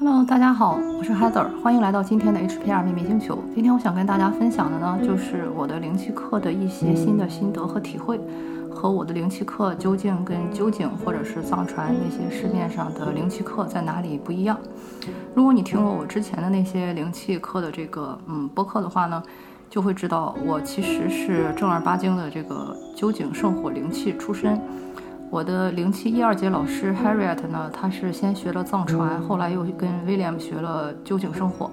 Hello，大家好，我是 Heather，欢迎来到今天的 HPR 秘密星球。今天我想跟大家分享的呢，就是我的灵气课的一些新的心得和体会，和我的灵气课究竟跟究竟或者是藏传那些市面上的灵气课在哪里不一样。如果你听过我之前的那些灵气课的这个嗯播客的话呢，就会知道我其实是正儿八经的这个究竟圣火灵气出身。我的灵气一二阶老师 Harriet 呢，他是先学了藏传，后来又跟 William 学了究竟生活。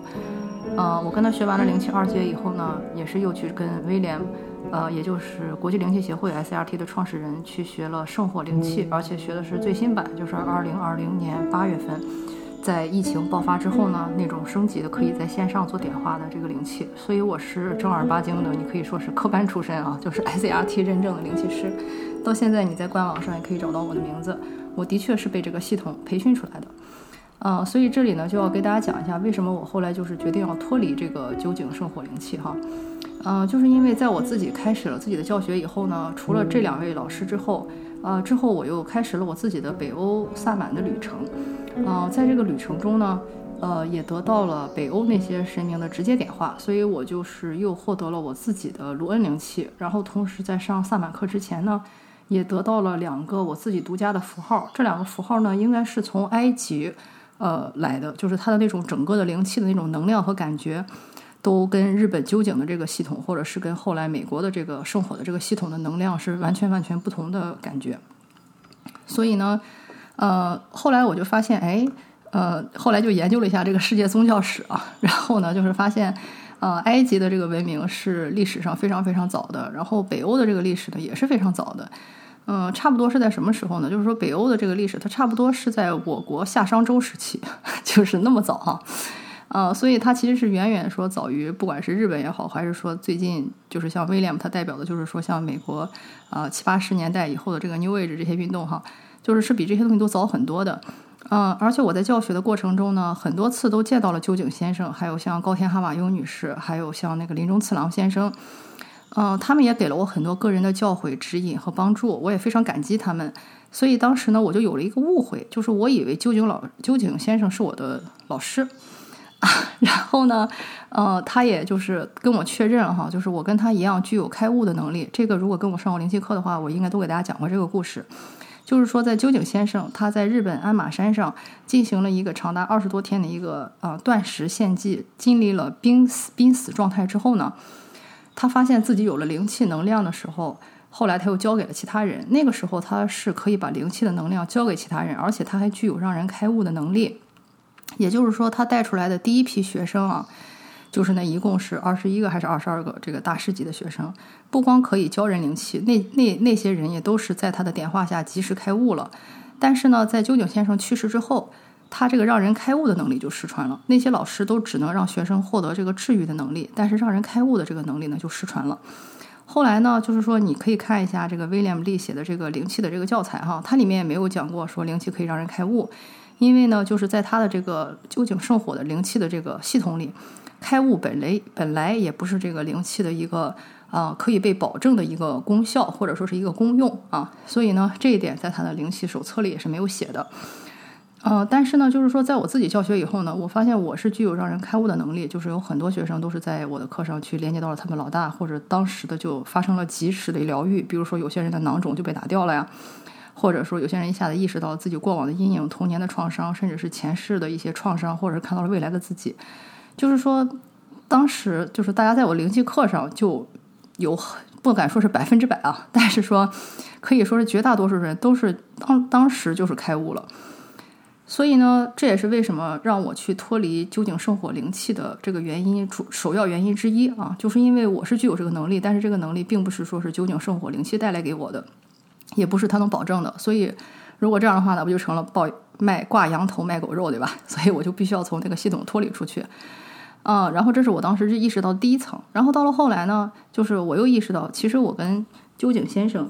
呃，我跟他学完了灵气二阶以后呢，也是又去跟 William，呃，也就是国际灵气协会 SRT 的创始人去学了圣火灵气，而且学的是最新版，就是二零二零年八月份，在疫情爆发之后呢，那种升级的可以在线上做点化的这个灵气。所以我是正儿八经的，你可以说是科班出身啊，就是 SRT 认证的灵气师。到现在，你在官网上也可以找到我的名字。我的确是被这个系统培训出来的，啊，所以这里呢就要给大家讲一下，为什么我后来就是决定要脱离这个究竟圣火灵气哈，嗯，就是因为在我自己开始了自己的教学以后呢，除了这两位老师之后，呃，之后我又开始了我自己的北欧萨满的旅程，啊，在这个旅程中呢，呃，也得到了北欧那些神明的直接点化，所以我就是又获得了我自己的卢恩灵气，然后同时在上萨满课之前呢。也得到了两个我自己独家的符号，这两个符号呢，应该是从埃及，呃来的，就是它的那种整个的灵气的那种能量和感觉，都跟日本究竟的这个系统，或者是跟后来美国的这个圣火的这个系统的能量是完全完全不同的感觉。所以呢，呃，后来我就发现，哎，呃，后来就研究了一下这个世界宗教史啊，然后呢，就是发现。呃，埃及的这个文明是历史上非常非常早的，然后北欧的这个历史呢也是非常早的，嗯，差不多是在什么时候呢？就是说北欧的这个历史，它差不多是在我国夏商周时期，就是那么早哈，呃，所以它其实是远远说早于不管是日本也好，还是说最近就是像威廉，他代表的就是说像美国啊七八十年代以后的这个 New Age 这些运动哈，就是是比这些东西都早很多的。嗯，而且我在教学的过程中呢，很多次都见到了究竟先生，还有像高田哈瓦优女士，还有像那个林中次郎先生，嗯，他们也给了我很多个人的教诲指引和帮助，我也非常感激他们。所以当时呢，我就有了一个误会，就是我以为究竟老究竟先生是我的老师，然后呢，呃，他也就是跟我确认哈，就是我跟他一样具有开悟的能力。这个如果跟我上过灵气课的话，我应该都给大家讲过这个故事。就是说，在究竟先生他在日本鞍马山上进行了一个长达二十多天的一个呃断食献祭，经历了濒死濒死状态之后呢，他发现自己有了灵气能量的时候，后来他又交给了其他人。那个时候他是可以把灵气的能量交给其他人，而且他还具有让人开悟的能力。也就是说，他带出来的第一批学生啊。就是那一共是二十一个还是二十二个这个大师级的学生，不光可以教人灵气，那那那些人也都是在他的点化下及时开悟了。但是呢，在究竟先生去世之后，他这个让人开悟的能力就失传了。那些老师都只能让学生获得这个治愈的能力，但是让人开悟的这个能力呢就失传了。后来呢，就是说你可以看一下这个威廉姆利写的这个灵气的这个教材哈，它里面也没有讲过说灵气可以让人开悟，因为呢，就是在他的这个究竟圣火的灵气的这个系统里。开悟本来本来也不是这个灵气的一个啊可以被保证的一个功效或者说是一个功用啊，所以呢这一点在他的灵气手册里也是没有写的。呃，但是呢，就是说在我自己教学以后呢，我发现我是具有让人开悟的能力，就是有很多学生都是在我的课上去连接到了他们老大，或者当时的就发生了及时的疗愈，比如说有些人的囊肿就被打掉了呀，或者说有些人一下子意识到自己过往的阴影、童年的创伤，甚至是前世的一些创伤，或者是看到了未来的自己。就是说，当时就是大家在我灵气课上就有不敢说是百分之百啊，但是说可以说是绝大多数人都是当当时就是开悟了。所以呢，这也是为什么让我去脱离究竟圣火灵气的这个原因主首要原因之一啊，就是因为我是具有这个能力，但是这个能力并不是说是究竟圣火灵气带来给我的，也不是他能保证的。所以如果这样的话，那不就成了抱卖挂羊头卖狗肉，对吧？所以我就必须要从那个系统脱离出去。嗯，然后这是我当时就意识到第一层，然后到了后来呢，就是我又意识到，其实我跟究竟先生，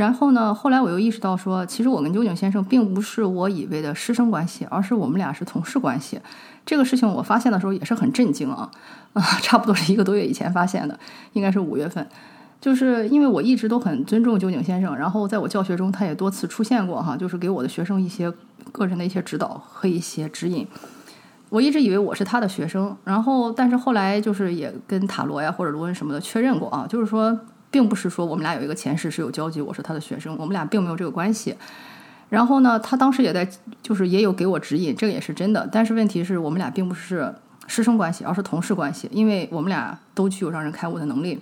然后呢，后来我又意识到说，其实我跟酒井先生并不是我以为的师生关系，而是我们俩是同事关系。这个事情我发现的时候也是很震惊啊，啊，差不多是一个多月以前发现的，应该是五月份。就是因为我一直都很尊重酒井先生，然后在我教学中他也多次出现过哈，就是给我的学生一些个人的一些指导和一些指引。我一直以为我是他的学生，然后但是后来就是也跟塔罗呀或者罗恩什么的确认过啊，就是说并不是说我们俩有一个前世是有交集，我是他的学生，我们俩并没有这个关系。然后呢，他当时也在就是也有给我指引，这个也是真的。但是问题是我们俩并不是师生关系，而是同事关系，因为我们俩都具有让人开悟的能力。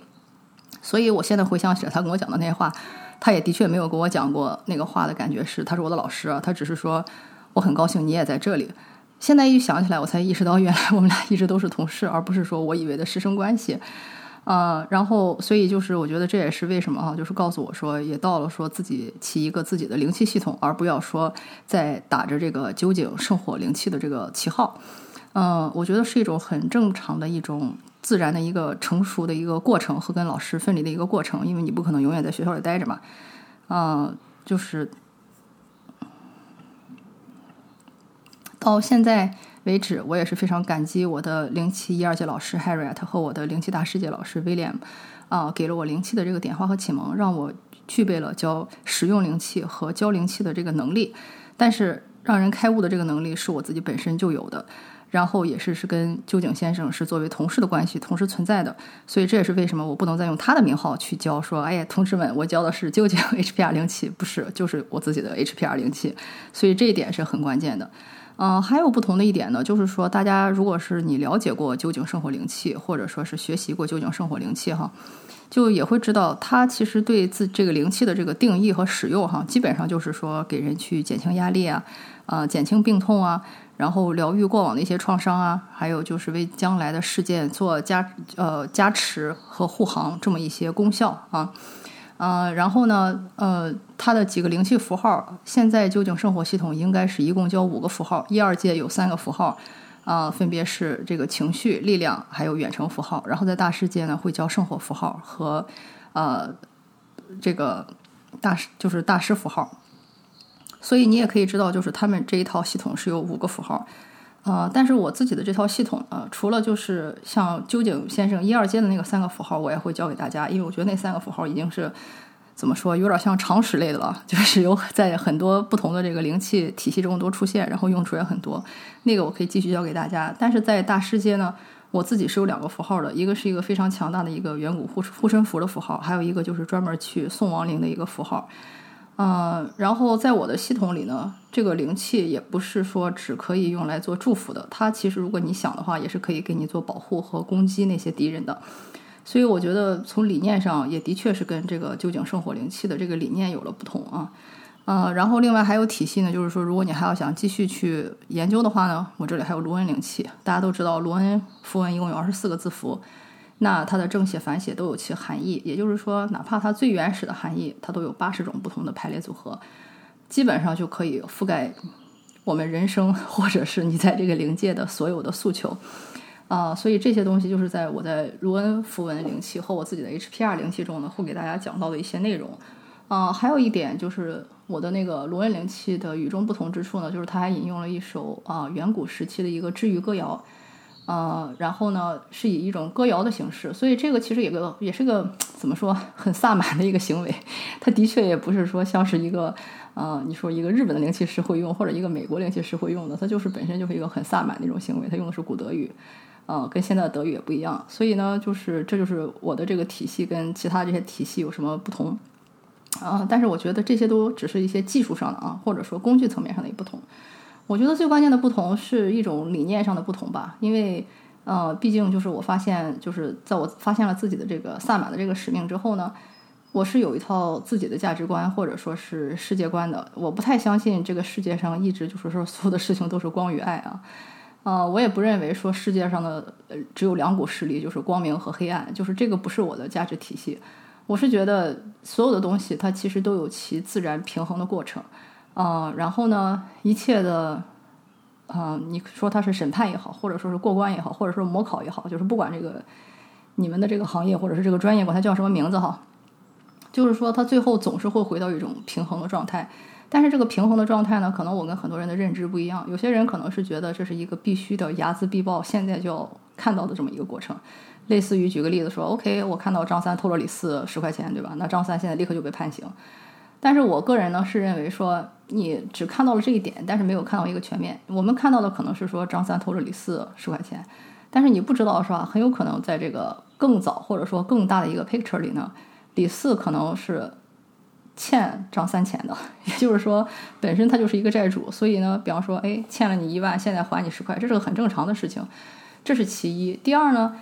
所以我现在回想起来他跟我讲的那些话，他也的确没有跟我讲过那个话的感觉是他是我的老师，他只是说我很高兴你也在这里。现在一想起来，我才意识到，原来我们俩一直都是同事，而不是说我以为的师生关系。呃，然后，所以就是我觉得这也是为什么哈，就是告诉我说，也到了说自己起一个自己的灵气系统，而不要说在打着这个究竟圣火灵气的这个旗号。嗯，我觉得是一种很正常的一种自然的一个成熟的一个过程和跟老师分离的一个过程，因为你不可能永远在学校里待着嘛。嗯，就是。到现在为止，我也是非常感激我的零七一二届老师 Harriet 和我的零七大师界老师 William，啊，给了我灵气的这个点化和启蒙，让我具备了教使用灵气和教灵气的这个能力。但是，让人开悟的这个能力是我自己本身就有的，然后也是是跟究竟先生是作为同事的关系同时存在的。所以这也是为什么我不能再用他的名号去教，说哎呀，同志们，我教的是究竟 HPR 灵气，不是，就是我自己的 HPR 灵气。所以这一点是很关键的。嗯，还有不同的一点呢，就是说，大家如果是你了解过究竟圣火灵气，或者说是学习过究竟圣火灵气哈，就也会知道，它其实对自这个灵气的这个定义和使用哈，基本上就是说给人去减轻压力啊，呃，减轻病痛啊，然后疗愈过往的一些创伤啊，还有就是为将来的事件做加呃加持和护航这么一些功效啊。呃，然后呢，呃，它的几个灵气符号，现在究竟生活系统应该是一共教五个符号，一二阶有三个符号，啊，分别是这个情绪、力量，还有远程符号。然后在大师界呢，会教圣火符号和，呃，这个大师就是大师符号。所以你也可以知道，就是他们这一套系统是有五个符号。呃，但是我自己的这套系统呢，除了就是像究竟先生一二阶的那个三个符号，我也会教给大家，因为我觉得那三个符号已经是怎么说，有点像常识类的了，就是有在很多不同的这个灵气体系中都出现，然后用处也很多。那个我可以继续教给大家。但是在大师阶呢，我自己是有两个符号的，一个是一个非常强大的一个远古护护身符的符号，还有一个就是专门去送亡灵的一个符号。嗯，然后在我的系统里呢，这个灵气也不是说只可以用来做祝福的，它其实如果你想的话，也是可以给你做保护和攻击那些敌人的。所以我觉得从理念上也的确是跟这个究竟圣火灵气的这个理念有了不同啊。呃，然后另外还有体系呢，就是说如果你还要想继续去研究的话呢，我这里还有卢恩灵气。大家都知道卢恩符文一共有二十四个字符。那它的正写、反写都有其含义，也就是说，哪怕它最原始的含义，它都有八十种不同的排列组合，基本上就可以覆盖我们人生或者是你在这个灵界的所有的诉求啊。所以这些东西就是在我在卢恩符文灵气和我自己的 HPR 灵气中呢，会给大家讲到的一些内容啊。还有一点就是我的那个卢恩灵气的与众不同之处呢，就是它还引用了一首啊远古时期的一个治愈歌谣。呃，然后呢，是以一种歌谣的形式，所以这个其实也个也是个怎么说很萨满的一个行为。它的确也不是说像是一个呃，你说一个日本的灵气师会用，或者一个美国灵气师会用的，它就是本身就是一个很萨满的一种行为。它用的是古德语，呃，跟现在的德语也不一样。所以呢，就是这就是我的这个体系跟其他这些体系有什么不同啊？但是我觉得这些都只是一些技术上的啊，或者说工具层面上的一不同。我觉得最关键的不同是一种理念上的不同吧，因为，呃，毕竟就是我发现，就是在我发现了自己的这个萨满的这个使命之后呢，我是有一套自己的价值观或者说是世界观的。我不太相信这个世界上一直就是说所有的事情都是光与爱啊，呃，我也不认为说世界上的呃只有两股势力，就是光明和黑暗，就是这个不是我的价值体系。我是觉得所有的东西它其实都有其自然平衡的过程。嗯，然后呢，一切的，嗯，你说他是审判也好，或者说是过关也好，或者说模考也好，就是不管这个你们的这个行业或者是这个专业，管它叫什么名字哈，就是说它最后总是会回到一种平衡的状态。但是这个平衡的状态呢，可能我跟很多人的认知不一样。有些人可能是觉得这是一个必须的睚眦必报，现在就要看到的这么一个过程。类似于举个例子说，OK，我看到张三偷了李四十块钱，对吧？那张三现在立刻就被判刑。但是我个人呢是认为说，你只看到了这一点，但是没有看到一个全面。我们看到的可能是说张三偷了李四十块钱，但是你不知道是吧？很有可能在这个更早或者说更大的一个 picture 里呢，李四可能是欠张三钱的，也就是说本身他就是一个债主，所以呢，比方说，哎，欠了你一万，现在还你十块，这是个很正常的事情，这是其一。第二呢？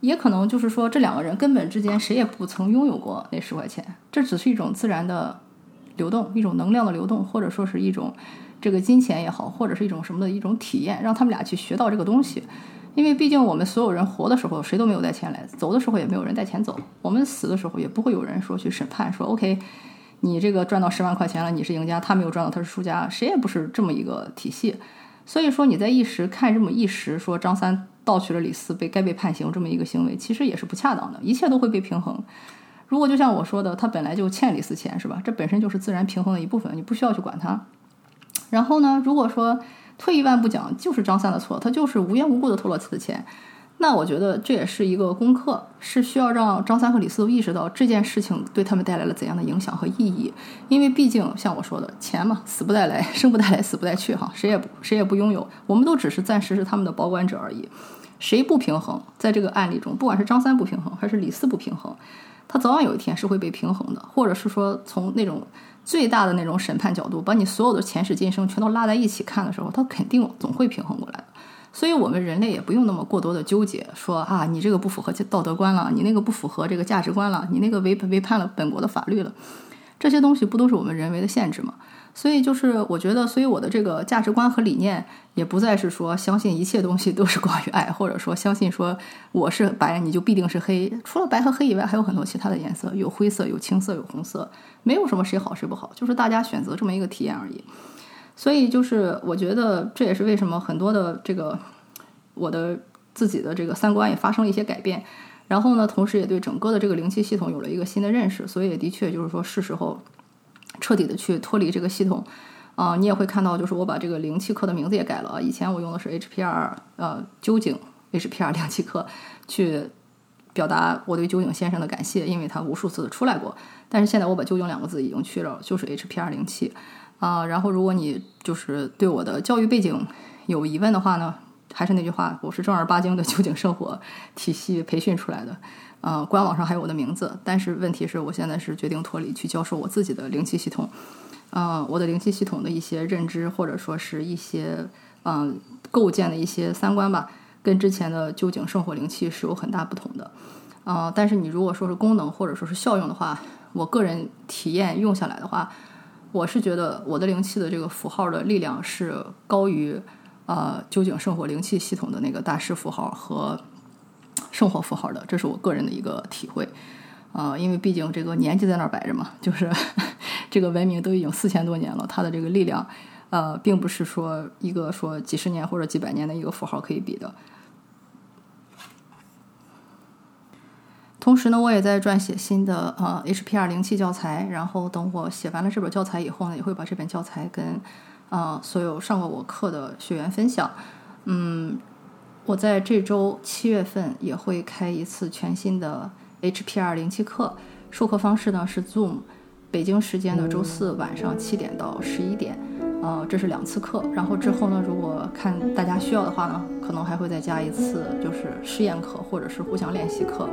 也可能就是说，这两个人根本之间谁也不曾拥有过那十块钱，这只是一种自然的流动，一种能量的流动，或者说是一种这个金钱也好，或者是一种什么的一种体验，让他们俩去学到这个东西。因为毕竟我们所有人活的时候，谁都没有带钱来，走的时候也没有人带钱走。我们死的时候也不会有人说去审判，说 OK，你这个赚到十万块钱了，你是赢家，他没有赚到，他是输家，谁也不是这么一个体系。所以说你在一时看这么一时，说张三。盗取了李四被该被判刑这么一个行为，其实也是不恰当的，一切都会被平衡。如果就像我说的，他本来就欠李四钱，是吧？这本身就是自然平衡的一部分，你不需要去管他。然后呢，如果说退一万步讲，就是张三的错，他就是无缘无故的偷了他的钱。那我觉得这也是一个功课，是需要让张三和李四都意识到这件事情对他们带来了怎样的影响和意义。因为毕竟像我说的，钱嘛，死不带来，生不带来，死不带去，哈，谁也不谁也不拥有，我们都只是暂时是他们的保管者而已。谁不平衡，在这个案例中，不管是张三不平衡，还是李四不平衡，他早晚有一天是会被平衡的，或者是说从那种最大的那种审判角度，把你所有的前世今生全都拉在一起看的时候，他肯定总会平衡过来的。所以，我们人类也不用那么过多的纠结，说啊，你这个不符合道德观了，你那个不符合这个价值观了，你那个违违叛了本国的法律了，这些东西不都是我们人为的限制吗？所以，就是我觉得，所以我的这个价值观和理念也不再是说相信一切东西都是关于爱，或者说相信说我是白，你就必定是黑。除了白和黑以外，还有很多其他的颜色，有灰色，有青色，有红色，没有什么谁好谁不好，就是大家选择这么一个体验而已。所以就是我觉得这也是为什么很多的这个我的自己的这个三观也发生了一些改变，然后呢，同时也对整个的这个灵气系统有了一个新的认识，所以也的确就是说是时候彻底的去脱离这个系统啊。你也会看到，就是我把这个灵气课的名字也改了，以前我用的是 HPR 呃究竟 HPR 灵气课去表达我对究竟先生的感谢，因为他无数次的出来过，但是现在我把究竟两个字已经去了，就是 HPR 灵气。啊，然后如果你就是对我的教育背景有疑问的话呢，还是那句话，我是正儿八经的究竟圣火体系培训出来的，呃，官网上还有我的名字。但是问题是我现在是决定脱离去教授我自己的灵气系统，呃，我的灵气系统的一些认知或者说是一些嗯构建的一些三观吧，跟之前的究竟圣火灵气是有很大不同的。呃，但是你如果说是功能或者说是效用的话，我个人体验用下来的话。我是觉得我的灵气的这个符号的力量是高于，呃，究竟圣火灵气系统的那个大师符号和圣火符号的，这是我个人的一个体会，啊，因为毕竟这个年纪在那儿摆着嘛，就是 这个文明都已经四千多年了，它的这个力量，呃，并不是说一个说几十年或者几百年的一个符号可以比的。同时呢，我也在撰写新的呃 HPR 零七教材，然后等我写完了这本教材以后呢，也会把这本教材跟呃所有上过我课的学员分享。嗯，我在这周七月份也会开一次全新的 HPR 零七课，授课方式呢是 Zoom，北京时间的周四晚上七点到十一点，呃，这是两次课。然后之后呢，如果看大家需要的话呢，可能还会再加一次就是试验课或者是互相练习课。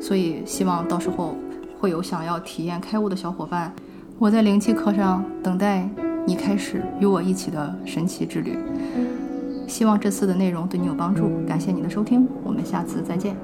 所以，希望到时候会有想要体验开悟的小伙伴，我在灵气课上等待你开始与我一起的神奇之旅。希望这次的内容对你有帮助，感谢你的收听，我们下次再见。